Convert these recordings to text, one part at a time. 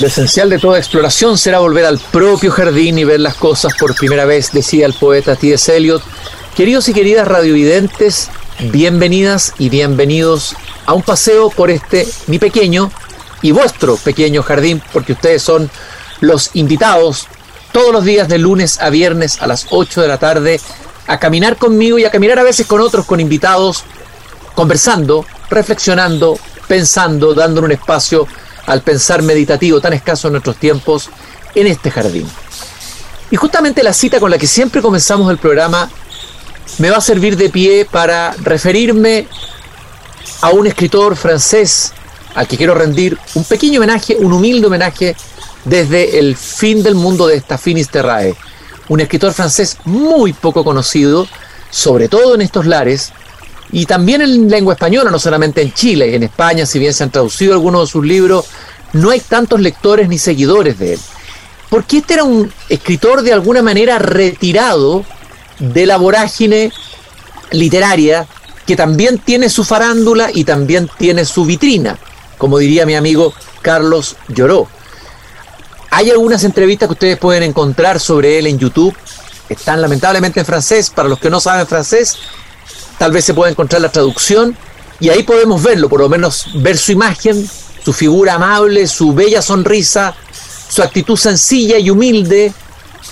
Lo esencial de toda exploración será volver al propio jardín y ver las cosas por primera vez, decía el poeta T.S. Eliot. Queridos y queridas radiovidentes, bienvenidas y bienvenidos a un paseo por este mi pequeño y vuestro pequeño jardín, porque ustedes son los invitados todos los días de lunes a viernes a las 8 de la tarde a caminar conmigo y a caminar a veces con otros, con invitados, conversando, reflexionando, pensando, dando un espacio al pensar meditativo tan escaso en nuestros tiempos en este jardín. Y justamente la cita con la que siempre comenzamos el programa me va a servir de pie para referirme a un escritor francés al que quiero rendir un pequeño homenaje, un humilde homenaje desde el fin del mundo de esta Finisterrae. Un escritor francés muy poco conocido, sobre todo en estos lares, y también en lengua española, no solamente en Chile, en España, si bien se han traducido algunos de sus libros, no hay tantos lectores ni seguidores de él. Porque este era un escritor de alguna manera retirado de la vorágine literaria que también tiene su farándula y también tiene su vitrina, como diría mi amigo Carlos Lloró. Hay algunas entrevistas que ustedes pueden encontrar sobre él en YouTube, están lamentablemente en francés, para los que no saben francés, tal vez se pueda encontrar la traducción y ahí podemos verlo, por lo menos ver su imagen, su figura amable, su bella sonrisa, su actitud sencilla y humilde,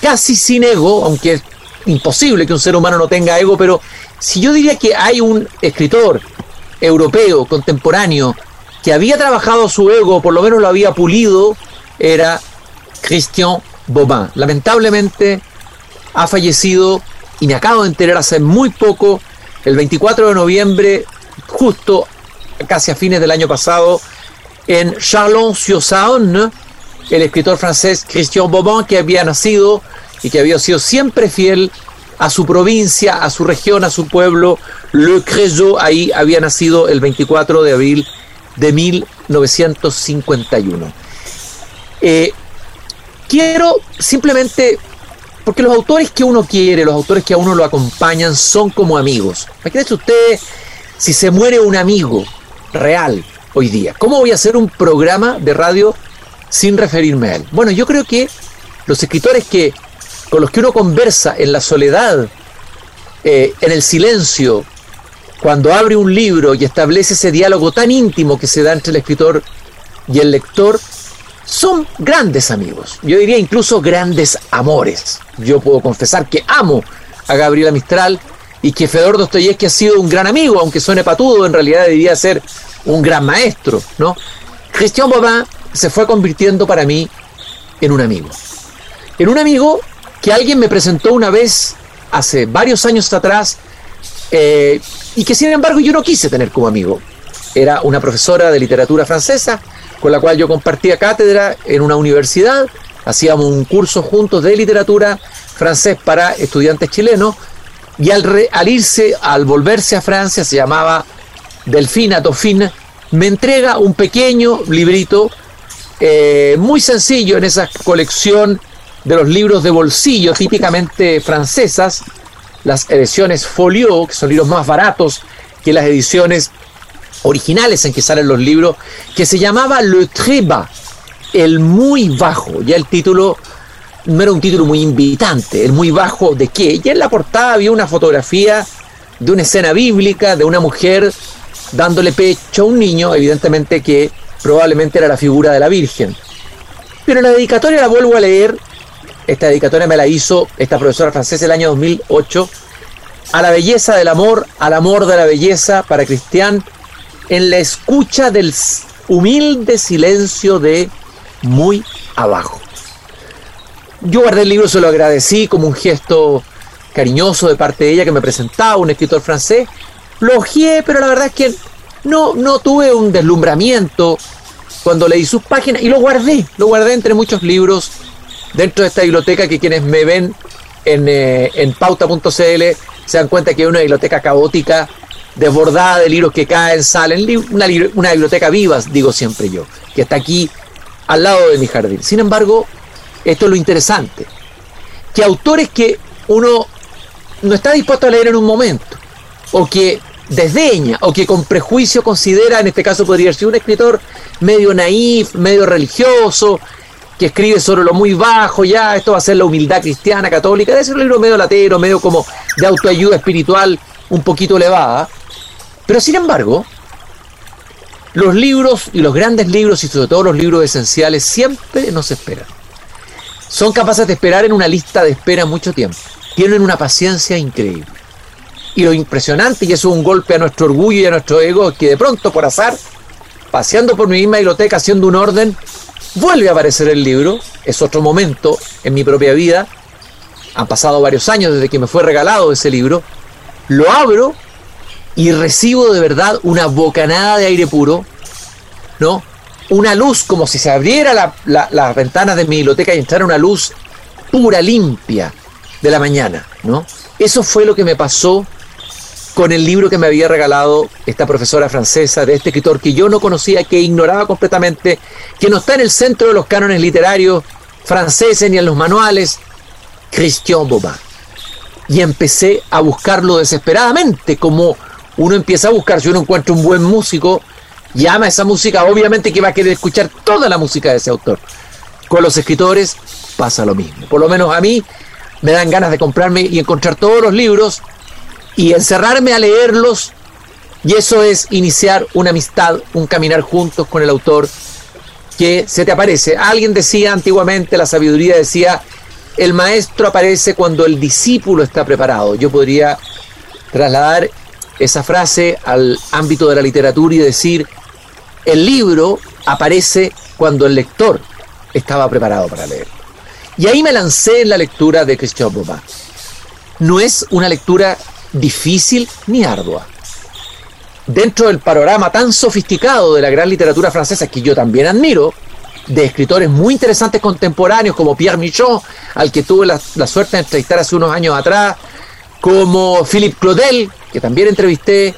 casi sin ego, aunque es imposible que un ser humano no tenga ego, pero si yo diría que hay un escritor europeo contemporáneo que había trabajado su ego, por lo menos lo había pulido, era Christian Bobin. Lamentablemente ha fallecido y me acabo de enterar hace muy poco el 24 de noviembre, justo casi a fines del año pasado, en Chalon-sur-Saône, el escritor francés Christian Bobin, que había nacido y que había sido siempre fiel a su provincia, a su región, a su pueblo, Le Creusot, ahí había nacido el 24 de abril de 1951. Eh, quiero simplemente porque los autores que uno quiere, los autores que a uno lo acompañan, son como amigos. Imagínense usted si se muere un amigo real hoy día. ¿Cómo voy a hacer un programa de radio sin referirme a él? Bueno, yo creo que los escritores que con los que uno conversa en la soledad, eh, en el silencio, cuando abre un libro y establece ese diálogo tan íntimo que se da entre el escritor y el lector, son grandes amigos, yo diría incluso grandes amores. Yo puedo confesar que amo a Gabriela Mistral y que Fedor Dostoyevsky ha sido un gran amigo, aunque suene patudo, en realidad debería ser un gran maestro, ¿no? Christian Bobin se fue convirtiendo para mí en un amigo. En un amigo que alguien me presentó una vez hace varios años atrás eh, y que sin embargo yo no quise tener como amigo. Era una profesora de literatura francesa con la cual yo compartía cátedra en una universidad, hacíamos un curso juntos de literatura francés para estudiantes chilenos, y al, irse, al volverse a Francia, se llamaba Delfina Dauphine, me entrega un pequeño librito eh, muy sencillo en esa colección de los libros de bolsillo típicamente francesas, las ediciones Folio, que son libros más baratos que las ediciones originales en que salen los libros, que se llamaba Le Très Bas, el muy bajo. Ya el título no era un título muy invitante, el muy bajo de qué. Ya en la portada había una fotografía de una escena bíblica de una mujer dándole pecho a un niño, evidentemente que probablemente era la figura de la Virgen. Pero la dedicatoria la vuelvo a leer, esta dedicatoria me la hizo esta profesora francesa el año 2008, a la belleza del amor, al amor de la belleza para Cristian en la escucha del humilde silencio de muy abajo. Yo guardé el libro, se lo agradecí como un gesto cariñoso de parte de ella que me presentaba, un escritor francés. Lo ojeé, pero la verdad es que no, no tuve un deslumbramiento cuando leí sus páginas y lo guardé, lo guardé entre muchos libros dentro de esta biblioteca que quienes me ven en, eh, en pauta.cl se dan cuenta que es una biblioteca caótica desbordada de libros que caen, salen, una, una biblioteca viva, digo siempre yo, que está aquí al lado de mi jardín. Sin embargo, esto es lo interesante, que autores que uno no está dispuesto a leer en un momento, o que desdeña, o que con prejuicio considera, en este caso podría ser un escritor medio naif, medio religioso, que escribe sobre lo muy bajo, ya, esto va a ser la humildad cristiana, católica, debe ser un libro medio latero, medio como de autoayuda espiritual, un poquito elevada. Pero sin embargo, los libros y los grandes libros y sobre todo los libros esenciales siempre nos esperan. Son capaces de esperar en una lista de espera mucho tiempo. Tienen una paciencia increíble. Y lo impresionante, y eso es un golpe a nuestro orgullo y a nuestro ego, es que de pronto, por azar, paseando por mi misma biblioteca, haciendo un orden, vuelve a aparecer el libro. Es otro momento en mi propia vida. Han pasado varios años desde que me fue regalado ese libro. Lo abro y recibo de verdad una bocanada de aire puro, ¿no? Una luz como si se abriera la, las ventanas de mi biblioteca y entrara una luz pura, limpia de la mañana, ¿no? Eso fue lo que me pasó con el libro que me había regalado esta profesora francesa de este escritor que yo no conocía, que ignoraba completamente, que no está en el centro de los cánones literarios franceses ni en los manuales, Christian Bobin. Y empecé a buscarlo desesperadamente, como uno empieza a buscar, si uno encuentra un buen músico y ama esa música, obviamente que va a querer escuchar toda la música de ese autor. Con los escritores pasa lo mismo. Por lo menos a mí me dan ganas de comprarme y encontrar todos los libros y encerrarme a leerlos y eso es iniciar una amistad, un caminar juntos con el autor que se te aparece. Alguien decía antiguamente, la sabiduría decía, el maestro aparece cuando el discípulo está preparado. Yo podría trasladar esa frase al ámbito de la literatura y decir, el libro aparece cuando el lector estaba preparado para leer. Y ahí me lancé en la lectura de Christian Bobin. No es una lectura difícil ni ardua. Dentro del panorama tan sofisticado de la gran literatura francesa, que yo también admiro, de escritores muy interesantes contemporáneos como Pierre Michon, al que tuve la, suerte de entrevistar hace unos años atrás, como Philippe Claudel, que también entrevisté,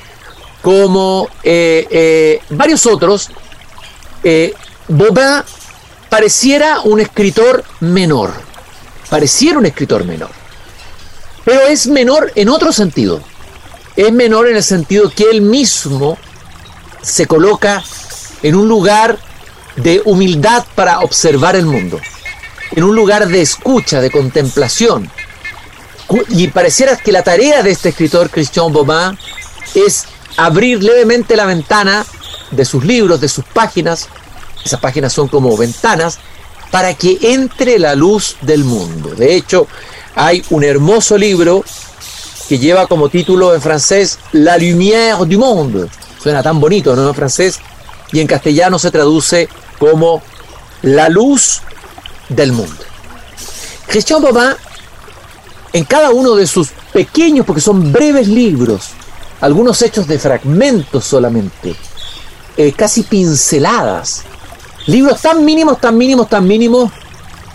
como eh, eh, varios otros, eh, Bobin pareciera un escritor menor, pareciera un escritor menor pero es menor en otro sentido. Es menor en el sentido que él mismo se coloca en un lugar de humildad para observar el mundo, en un lugar de escucha, de contemplación. Y pareciera que la tarea de este escritor, Christian Bobin, es abrir levemente la ventana de sus libros, de sus páginas, esas páginas son como ventanas, para que entre la luz del mundo. De hecho, hay un hermoso libro que lleva como título en francés La lumière du monde. Suena tan bonito, ¿no? En francés. Y en castellano se traduce como La luz del mundo. Christian Bobin, en cada uno de sus pequeños, porque son breves libros, algunos hechos de fragmentos solamente, eh, casi pinceladas, libros tan mínimos, tan mínimos, tan mínimos,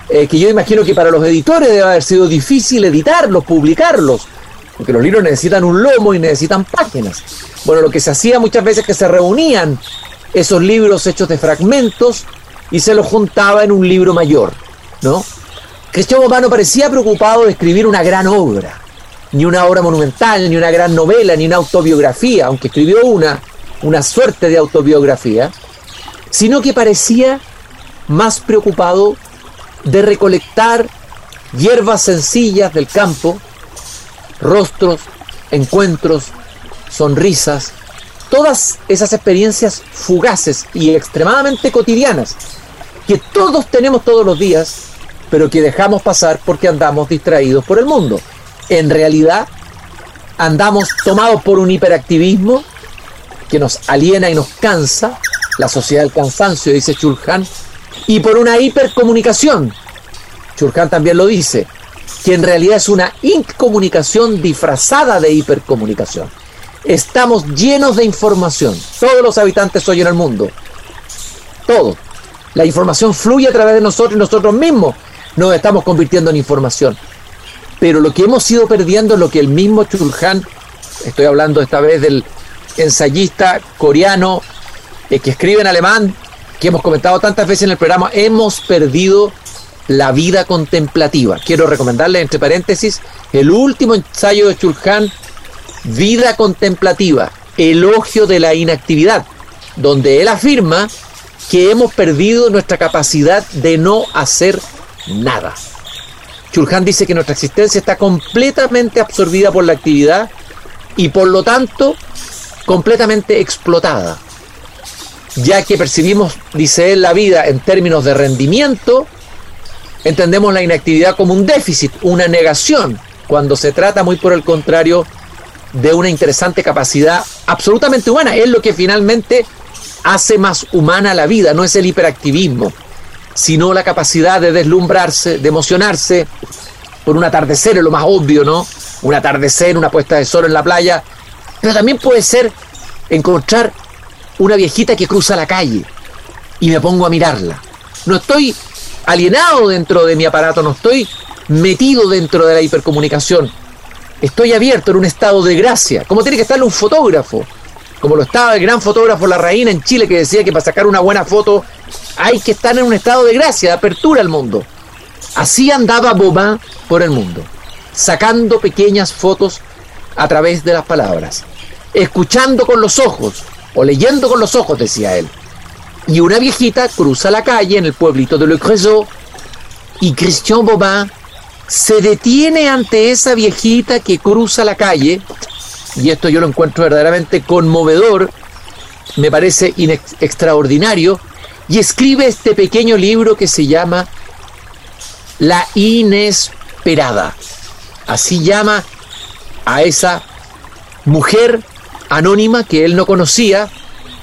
eh, que yo imagino que para los editores debe haber sido difícil editarlos, publicarlos, porque los libros necesitan un lomo y necesitan páginas. Bueno, lo que se hacía muchas veces es que se reunían esos libros hechos de fragmentos y se los juntaba en un libro mayor, ¿no? Cristian no parecía preocupado de escribir una gran obra, ni una obra monumental, ni una gran novela, ni una autobiografía, aunque escribió una, una suerte de autobiografía, sino que parecía más preocupado de recolectar hierbas sencillas del campo, rostros, encuentros, sonrisas, todas esas experiencias fugaces y extremadamente cotidianas que todos tenemos todos los días, pero que dejamos pasar porque andamos distraídos por el mundo. En realidad, andamos tomados por un hiperactivismo que nos aliena y nos cansa, la sociedad del cansancio, dice Chulhan, y por una hipercomunicación. Churkan también lo dice, que en realidad es una incomunicación disfrazada de hipercomunicación. Estamos llenos de información, todos los habitantes hoy en el mundo, todo. La información fluye a través de nosotros y nosotros mismos nos estamos convirtiendo en información. Pero lo que hemos ido perdiendo es lo que el mismo Chulhan, estoy hablando esta vez del ensayista coreano eh, que escribe en alemán, que hemos comentado tantas veces en el programa, hemos perdido la vida contemplativa. Quiero recomendarle, entre paréntesis, el último ensayo de Chulhan, Vida contemplativa, elogio de la inactividad, donde él afirma que hemos perdido nuestra capacidad de no hacer nada. Chulhan dice que nuestra existencia está completamente absorbida por la actividad y por lo tanto completamente explotada, ya que percibimos, dice él, la vida en términos de rendimiento, entendemos la inactividad como un déficit, una negación, cuando se trata muy por el contrario de una interesante capacidad absolutamente humana. Es lo que finalmente hace más humana la vida, no es el hiperactivismo, sino la capacidad de deslumbrarse, de emocionarse por un atardecer, es lo más obvio, ¿no? Un atardecer, una puesta de sol en la playa, pero también puede ser encontrar una viejita que cruza la calle y me pongo a mirarla. No estoy alienado dentro de mi aparato, no estoy metido dentro de la hipercomunicación. Estoy abierto en un estado de gracia, como tiene que estar un fotógrafo, como lo estaba el gran fotógrafo La Reina en Chile que decía que para sacar una buena foto hay que estar en un estado de gracia, de apertura al mundo. Así andaba Bobin por el mundo, sacando pequeñas fotos a través de las palabras escuchando con los ojos o leyendo con los ojos, decía él. Y una viejita cruza la calle en el pueblito de Le Creusot y Christian Bobin se detiene ante esa viejita que cruza la calle, y esto yo lo encuentro verdaderamente conmovedor, me parece extraordinario, y escribe este pequeño libro que se llama La Inesperada. Así llama a esa mujer anónima que él no conocía,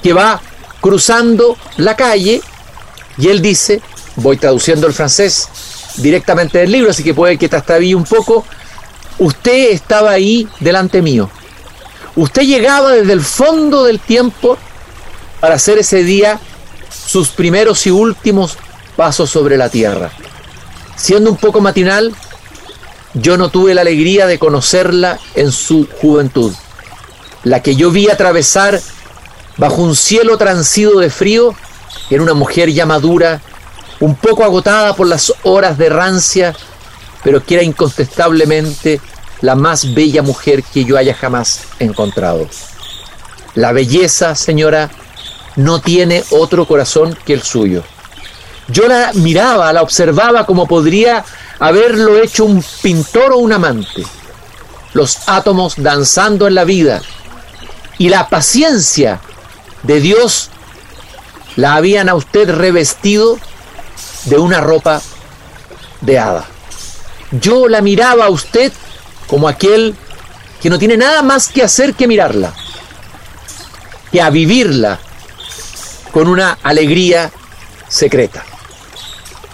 que va cruzando la calle y él dice, voy traduciendo el francés directamente del libro, así que puede que te un poco, usted estaba ahí delante mío. Usted llegaba desde el fondo del tiempo para hacer ese día sus primeros y últimos pasos sobre la tierra. Siendo un poco matinal, yo no tuve la alegría de conocerla en su juventud la que yo vi atravesar bajo un cielo transido de frío, era una mujer ya madura, un poco agotada por las horas de rancia, pero que era incontestablemente la más bella mujer que yo haya jamás encontrado. La belleza, señora, no tiene otro corazón que el suyo. Yo la miraba, la observaba como podría haberlo hecho un pintor o un amante. Los átomos danzando en la vida, y la paciencia de Dios la habían a usted revestido de una ropa de hada. Yo la miraba a usted como aquel que no tiene nada más que hacer que mirarla, que a vivirla con una alegría secreta.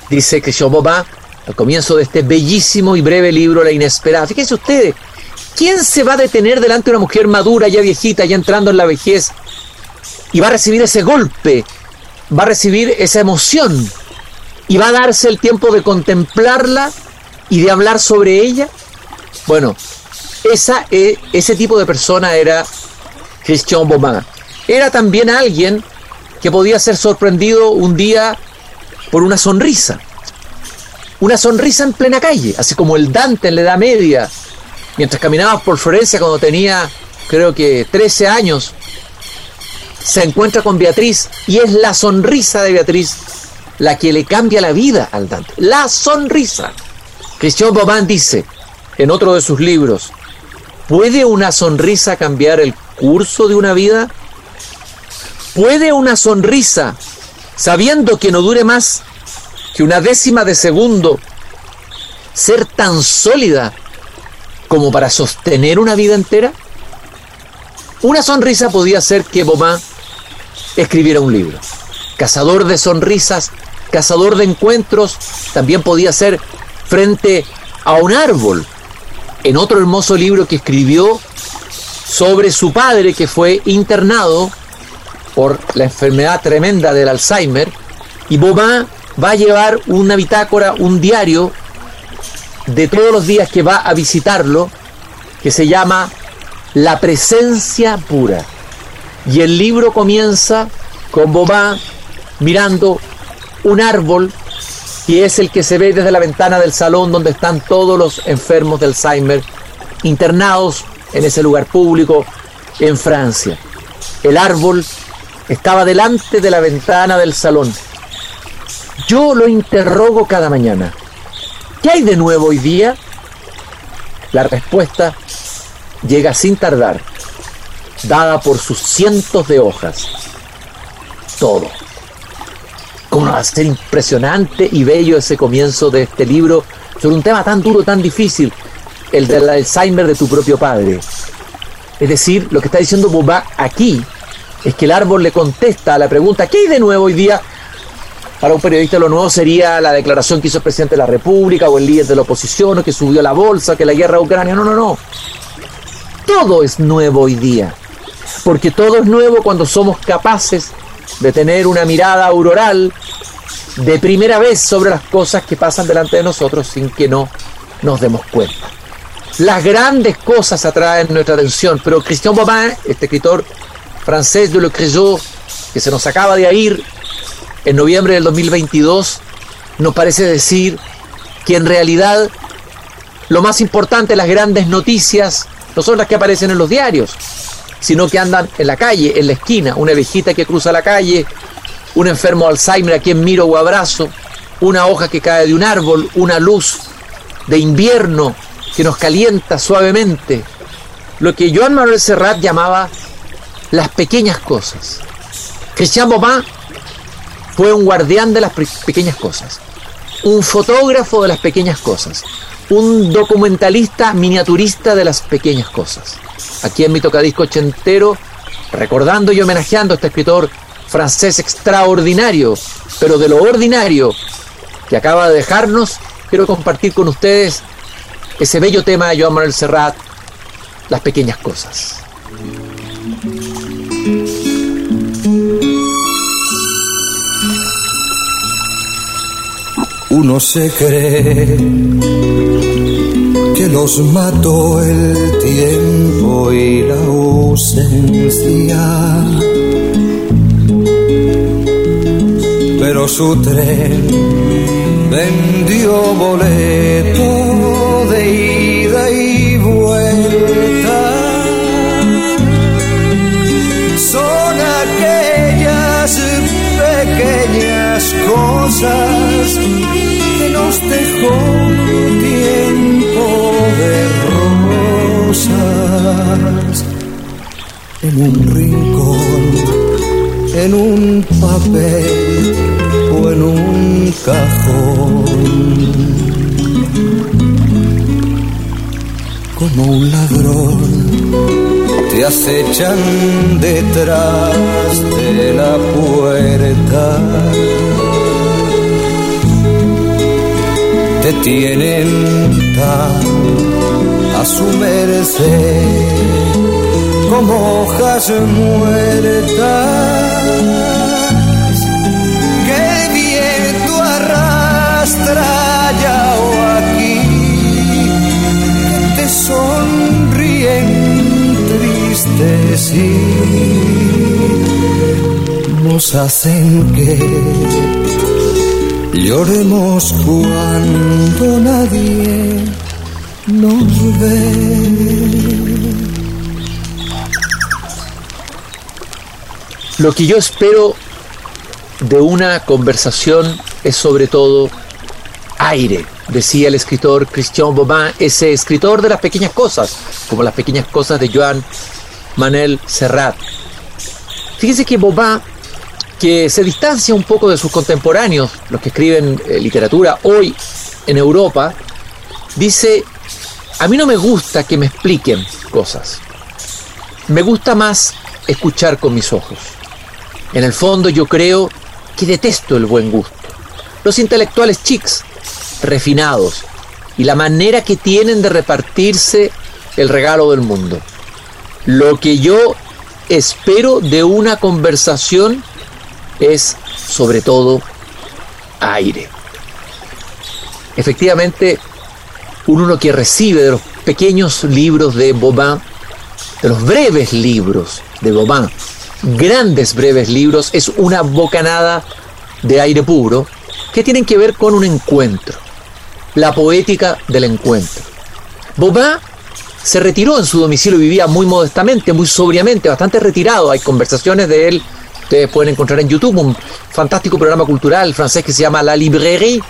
Dice que Bobin al comienzo de este bellísimo y breve libro La Inesperada. Fíjense ustedes, ¿Quién se va a detener delante de una mujer madura, ya viejita, ya entrando en la vejez, y va a recibir ese golpe, va a recibir esa emoción, y va a darse el tiempo de contemplarla y de hablar sobre ella? Bueno, esa, e, ese tipo de persona era Christian Bobin. Era también alguien que podía ser sorprendido un día por una sonrisa. Una sonrisa en plena calle, así como el Dante en la Edad Media, mientras caminaba por Florencia cuando tenía, creo que 13 años, se encuentra con Beatriz y es la sonrisa de Beatriz la que le cambia la vida al Dante. La sonrisa. Christian Bobin dice en otro de sus libros, ¿puede una sonrisa cambiar el curso de una vida? ¿Puede una sonrisa, sabiendo que no dure más que una décima de segundo, ser tan sólida como para sostener una vida entera? Una sonrisa podía hacer que Bobin escribiera un libro. Cazador de sonrisas, cazador de encuentros, también podía ser frente a un árbol. En otro hermoso libro que escribió sobre su padre que fue internado por la enfermedad tremenda del Alzheimer, y Bobin va a llevar una bitácora, un diario de todos los días que va a visitarlo, que se llama La presencia pura. Y el libro comienza con Bobá mirando un árbol que es el que se ve desde la ventana del salón donde están todos los enfermos de Alzheimer internados en ese lugar público en Francia. El árbol Estaba delante de la ventana del salón. Yo lo interrogo cada mañana. ¿Qué hay de nuevo hoy día? La respuesta llega sin tardar, dada por sus cientos de hojas. Todo. ¿Cómo va a ser impresionante y bello ese comienzo de este libro sobre un tema tan duro, tan difícil, el del Alzheimer de tu propio padre? Es decir, lo que está diciendo Boba aquí es que el árbol le contesta a la pregunta, ¿qué hay de nuevo hoy día? Para un periodista lo nuevo sería la declaración que hizo el presidente de la República o el líder de la oposición o que subió la bolsa, que la guerra a Ucrania. No, no, no. Todo es nuevo hoy día. Porque todo es nuevo cuando somos capaces de tener una mirada auroral de primera vez sobre las cosas que pasan delante de nosotros sin que no nos demos cuenta. Las grandes cosas atraen nuestra atención, pero Christian Bobin, este escritor francés de Le Creusot, que se nos acaba de ir en noviembre del 2022, nos parece decir que en realidad lo más importante, las grandes noticias, no son las que aparecen en los diarios, sino que andan en la calle, en la esquina, una viejita que cruza la calle, un enfermo Alzheimer a quien miro o abrazo, una hoja que cae de un árbol, una luz de invierno que nos calienta suavemente, lo que Joan Manuel Serrat llamaba las pequeñas cosas. Christian Bobin fue un guardián de las pequeñas cosas, un fotógrafo de las pequeñas cosas, un documentalista miniaturista de las pequeñas cosas aquí en mi tocadisco ochentero, recordando y homenajeando a este escritor francés extraordinario, pero de lo ordinario que acaba de dejarnos, quiero compartir con ustedes ese bello tema de Joan Manuel Serrat, las pequeñas cosas. Uno se cree que los mató el tiempo y la ausencia. Pero su tren vendió boleto de ida cosas que nos dejó tiempo de rosas en un rincón, en un papel o en un cajón. Como un ladrón te acechan detrás de la puerta tienen a su merced como hojas muertas que el viento arrastra ya o aquí te sonríen tristes y nos hacen que Lloremos cuando nadie nos ve. Lo que yo espero de una conversación es sobre todo aire, decía el escritor Christian Bobin, ese escritor de las pequeñas cosas, como las pequeñas cosas de Joan Manel Serrat. Fíjese que Bobin que se distancia un poco de sus contemporáneos, los que escriben eh, literatura hoy en Europa, dice, a mí no me gusta que me expliquen cosas, me gusta más escuchar con mis ojos. En el fondo yo creo que detesto el buen gusto. Los intelectuales chics, refinados, y la manera que tienen de repartirse el regalo del mundo. Lo que yo espero de una conversación es sobre todo aire. Efectivamente, uno que recibe de los pequeños libros de Bobin, de los breves libros de Bobin, grandes breves libros, es una bocanada de aire puro que tienen que ver con un encuentro, la poética del encuentro. Bobin se retiró en su domicilio, vivía muy modestamente, muy sobriamente, bastante retirado. Hay conversaciones de él ustedes pueden encontrar en YouTube un fantástico programa cultural francés que se llama La Librairie,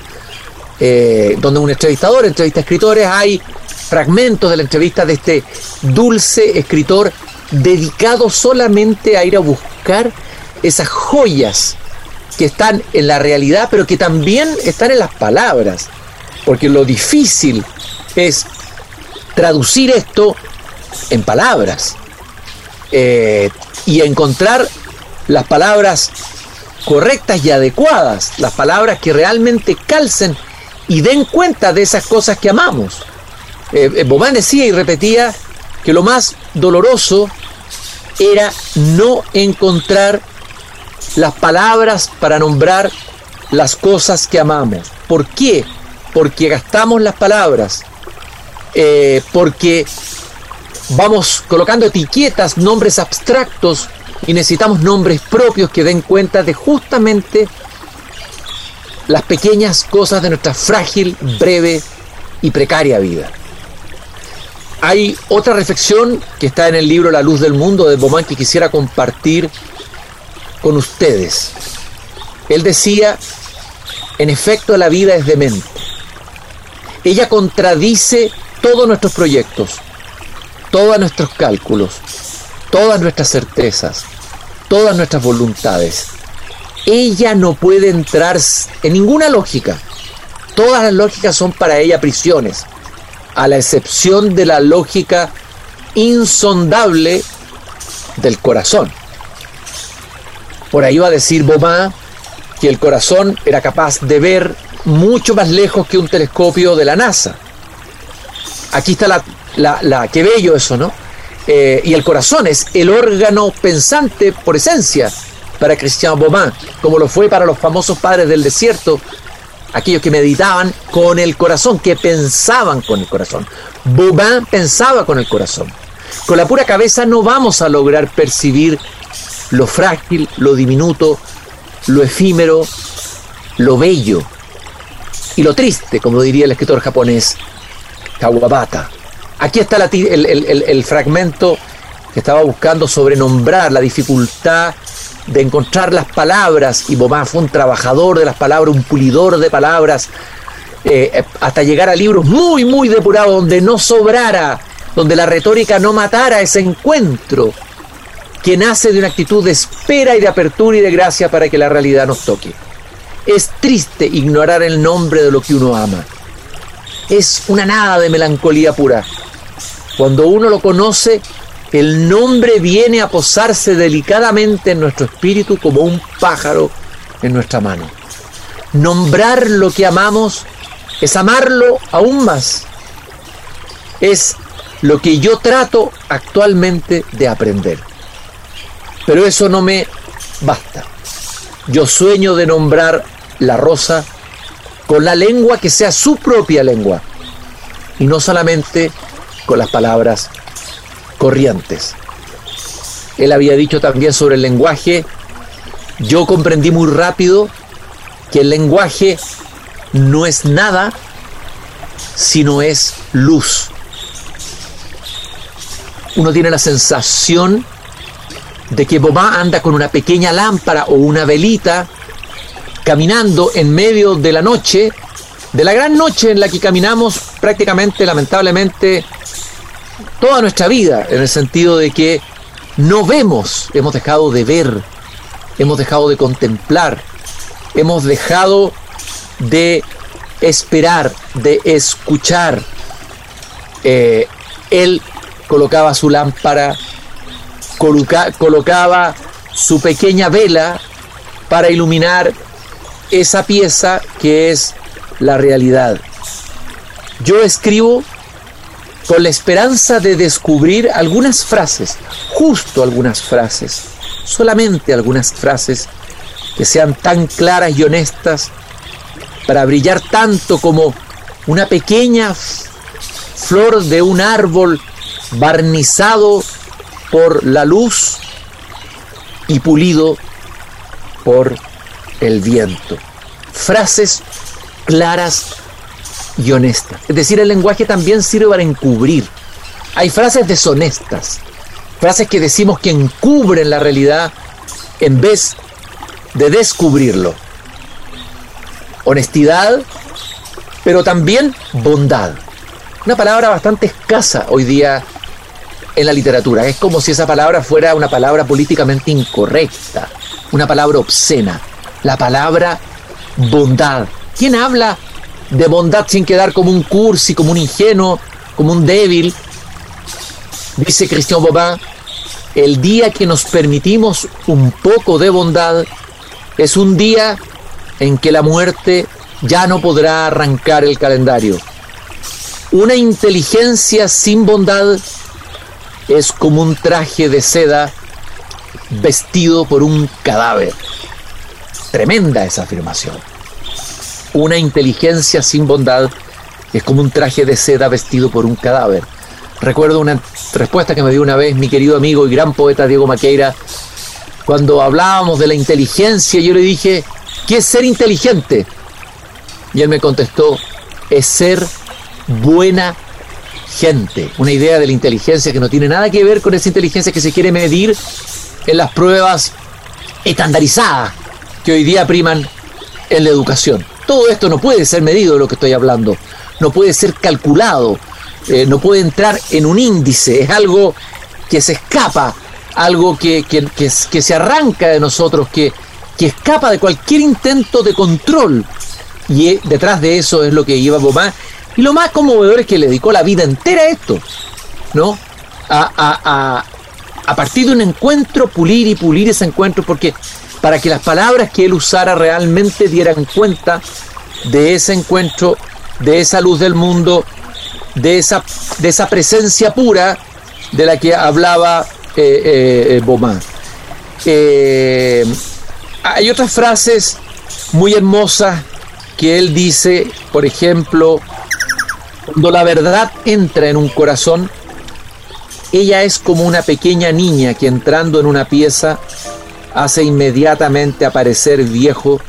eh, donde un entrevistador entrevista a escritores, hay fragmentos de la entrevista de este dulce escritor dedicado solamente a ir a buscar esas joyas que están en la realidad, pero que también están en las palabras. Porque lo difícil es traducir esto en palabras eh, y encontrar las palabras correctas y adecuadas, las palabras que realmente calcen y den cuenta de esas cosas que amamos. Eh, eh Bobán decía y repetía que lo más doloroso era no encontrar las palabras para nombrar las cosas que amamos. ¿Por qué? Porque gastamos las palabras, eh, porque vamos colocando etiquetas, nombres abstractos y necesitamos nombres propios que den cuenta de justamente las pequeñas cosas de nuestra frágil, breve y precaria vida. Hay otra reflexión que está en el libro La luz del mundo de Beaumont que quisiera compartir con ustedes. Él decía, en efecto la vida es demente. Ella contradice todos nuestros proyectos, todos nuestros cálculos, todas nuestras certezas, todas nuestras voluntades ella no puede entrar en ninguna lógica. Todas las lógicas son para ella prisiones, a la excepción de la lógica insondable del corazón. Por ahí va a decir Bobá que el corazón era capaz de ver mucho más lejos que un telescopio de la NASA. Aquí está la, la, la qué bello eso, ¿no? Eh, y el corazón es el órgano pensante por esencia para Christian Beaumont, como lo fue para los famosos padres del desierto, aquellos que meditaban con el corazón, que pensaban con el corazón. Beaumont pensaba con el corazón. Con la pura cabeza no vamos a lograr percibir lo frágil, lo diminuto, lo efímero, lo bello y lo triste, como diría el escritor japonés Kawabata. Aquí está el, fragmento que estaba buscando sobre nombrar la dificultad de encontrar las palabras, y Bomán fue un trabajador de las palabras, un pulidor de palabras, eh, hasta llegar a libros muy, muy depurados, donde no sobrara, donde la retórica no matara ese encuentro que nace de una actitud de espera y de apertura y de gracia para que la realidad nos toque. Es triste ignorar el nombre de lo que uno ama. Es una nada de melancolía pura. Cuando uno lo conoce, el nombre viene a posarse delicadamente en nuestro espíritu como un pájaro en nuestra mano. Nombrar lo que amamos es amarlo aún más. Es lo que yo trato actualmente de aprender. Pero eso no me basta. Yo sueño de nombrar la rosa con la lengua que sea su propia lengua y no solamente con las palabras corrientes. Él había dicho también sobre el lenguaje, yo comprendí muy rápido que el lenguaje no es nada, sino es luz. Uno tiene la sensación de que Bobá anda con una pequeña lámpara o una velita caminando en medio de la noche, de la gran noche en la que caminamos prácticamente, lamentablemente, toda nuestra vida, en el sentido de que no vemos, hemos dejado de ver, hemos dejado de contemplar, hemos dejado de esperar, de escuchar. Eh, él colocaba su lámpara, colocaba su pequeña vela para iluminar esa pieza que es la realidad. Yo escribo con la esperanza de descubrir algunas frases, justo algunas frases, solamente algunas frases que sean tan claras y honestas para brillar tanto como una pequeña flor de un árbol barnizado por la luz y pulido por el viento. Frases claras y honesta. Es decir, el lenguaje también sirve para encubrir. Hay frases deshonestas, frases que decimos que encubren la realidad en vez de descubrirlo. Honestidad, pero también bondad. Una palabra bastante escasa hoy día en la literatura. Es como si esa palabra fuera una palabra políticamente incorrecta, una palabra obscena. La palabra bondad. ¿Quién habla de bondad sin quedar como un cursi, como un ingenuo, como un débil? Dice Christian Bobin, el día que nos permitimos un poco de bondad es un día en que la muerte ya no podrá arrancar el calendario. Una inteligencia sin bondad es como un traje de seda vestido por un cadáver. Tremenda esa afirmación. Una inteligencia sin bondad es como un traje de seda vestido por un cadáver. Recuerdo una respuesta que me dio una vez mi querido amigo y gran poeta Diego Maqueira, cuando hablábamos de la inteligencia, yo le dije, ¿qué es ser inteligente? Y él me contestó, es ser buena gente. Una idea de la inteligencia que no tiene nada que ver con esa inteligencia que se quiere medir en las pruebas estandarizadas que hoy día priman en la educación. Todo esto no puede ser medido de lo que estoy hablando, no puede ser calculado, eh, no puede entrar en un índice, es algo que se escapa, algo que, que, se arranca de nosotros, que, que escapa de cualquier intento de control. Y eh, detrás de eso es lo que lleva Bomá. Y lo más conmovedor es que le dedicó la vida entera a esto, ¿no? A, a, a, partir de un encuentro, pulir y pulir ese encuentro, porque para que las palabras que él usara realmente dieran cuenta de ese encuentro, de esa luz del mundo, de esa, de esa presencia pura de la que hablaba eh, eh, eh, hay otras frases muy hermosas que él dice, por ejemplo, cuando la verdad entra en un corazón, ella es como una pequeña niña que entrando en una pieza hace inmediatamente aparecer viejo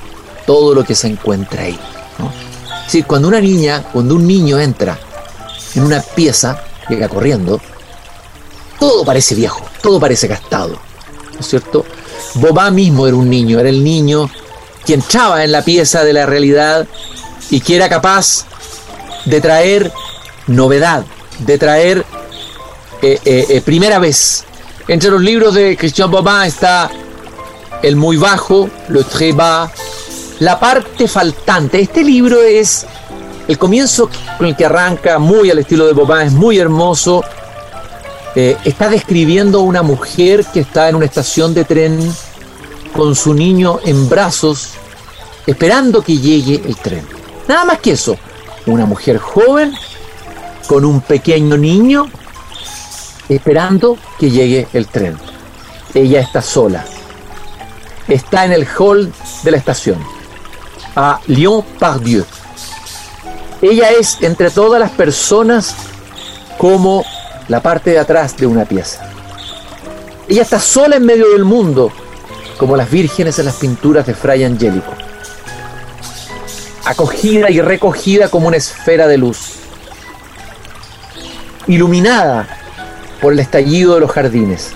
todo lo que se encuentra ahí. Es decir, cuando una niña, cuando un niño entra en una pieza, llega corriendo, todo parece viejo, todo parece gastado, ¿no es cierto? Bobá mismo era un niño, era el niño que entraba en la pieza de la realidad y que era capaz de traer novedad, de traer eh, eh, eh, primera vez. Entre los libros de Christian Bobin está El muy bajo, Le très bas, La parte faltante. Este libro es el comienzo con el que arranca, muy al estilo de Bobin, es muy hermoso. Eh, está describiendo una mujer que está en una estación de tren con su niño en brazos, esperando que llegue el tren. Nada más que eso. Una mujer joven con un pequeño niño esperando que llegue el tren. Ella está sola. Está en el hall de la estación, a Lyon-Pardieu. Ella es entre todas las personas como la parte de atrás de una pieza. Ella está sola en medio del mundo, como las vírgenes en las pinturas de Fray Angélico. Acogida y recogida como una esfera de luz. Iluminada por el estallido de los jardines.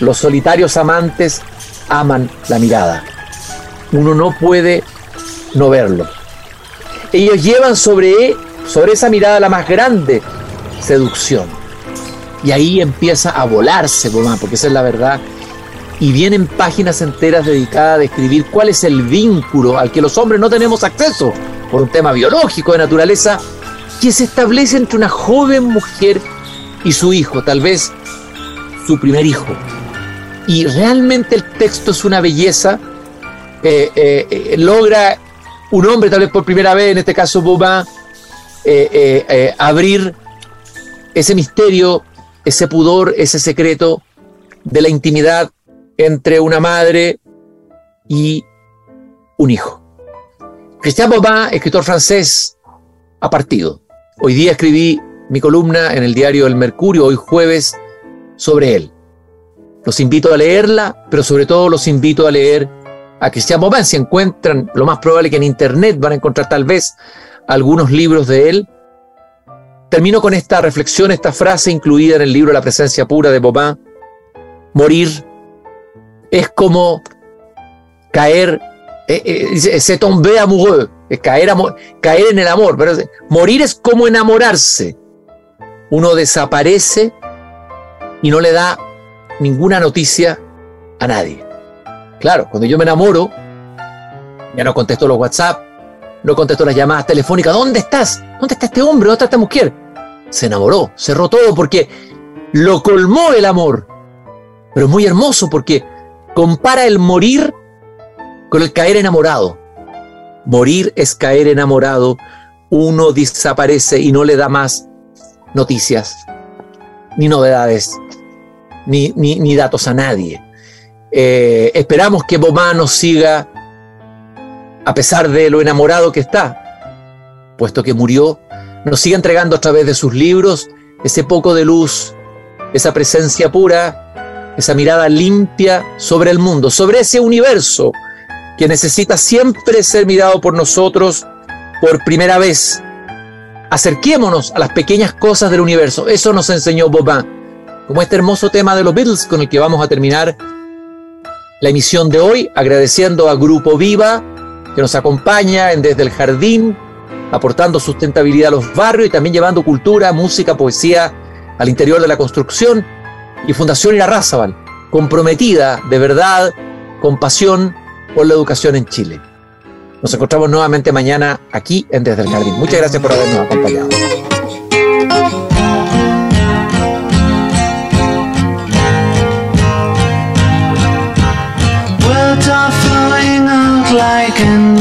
Los solitarios amantes aman la mirada. Uno no puede no verlo. Ellos llevan sobre, sobre esa mirada la más grande seducción. Y ahí empieza a volarse porque esa es la verdad. Y vienen páginas enteras dedicadas a describir cuál es el vínculo al que los hombres no tenemos acceso por un tema biológico de naturaleza que se establece entre una joven mujer y su hijo, tal vez su primer hijo. Y realmente el texto es una belleza, eh, eh, eh, logra un hombre, tal vez por primera vez, en este caso Boba, abrir ese misterio, ese pudor, ese secreto de la intimidad entre una madre y un hijo. Christian Bobin, escritor francés, ha partido. Hoy día escribí mi columna en el diario El Mercurio, hoy jueves, sobre él. Los invito a leerla, pero sobre todo los invito a leer a Cristian Bobin. Si encuentran, lo más probable que en internet van a encontrar tal vez algunos libros de él. Termino con esta reflexión, esta frase incluida en el libro La presencia pura de Bobin. Morir es como caer, eh, eh, se tombe amoureux, es caer, caer en el amor. Morir es como enamorarse. Uno desaparece y no le da ninguna noticia a nadie. Claro, cuando yo me enamoro, ya no contesto los WhatsApp, no contesto las llamadas telefónicas. ¿Dónde estás? ¿Dónde está este hombre? ¿Dónde está esta mujer? Se enamoró, cerró todo porque lo colmó el amor. Pero es muy hermoso porque compara el morir con el caer enamorado. Morir es caer enamorado. Uno desaparece y no le da más noticias, ni novedades, ni, datos a nadie. Eh, esperamos que Bomá nos siga a pesar de lo enamorado que está, puesto que murió, nos sigue entregando a través de sus libros ese poco de luz, esa presencia pura, esa mirada limpia sobre el mundo, sobre ese universo que necesita siempre ser mirado por nosotros por primera vez. Acerquémonos a las pequeñas cosas del universo. Eso nos enseñó Bobin, como este hermoso tema de los Beatles con el que vamos a terminar la emisión de hoy, agradeciendo a Grupo Viva que nos acompaña en Desde el Jardín, aportando sustentabilidad a los barrios y también llevando cultura, música, poesía al interior de la construcción, y Fundación Irarrázaval, comprometida de verdad, con pasión por la educación en Chile. Nos encontramos nuevamente mañana aquí en Desde el Jardín. Muchas gracias por habernos acompañado.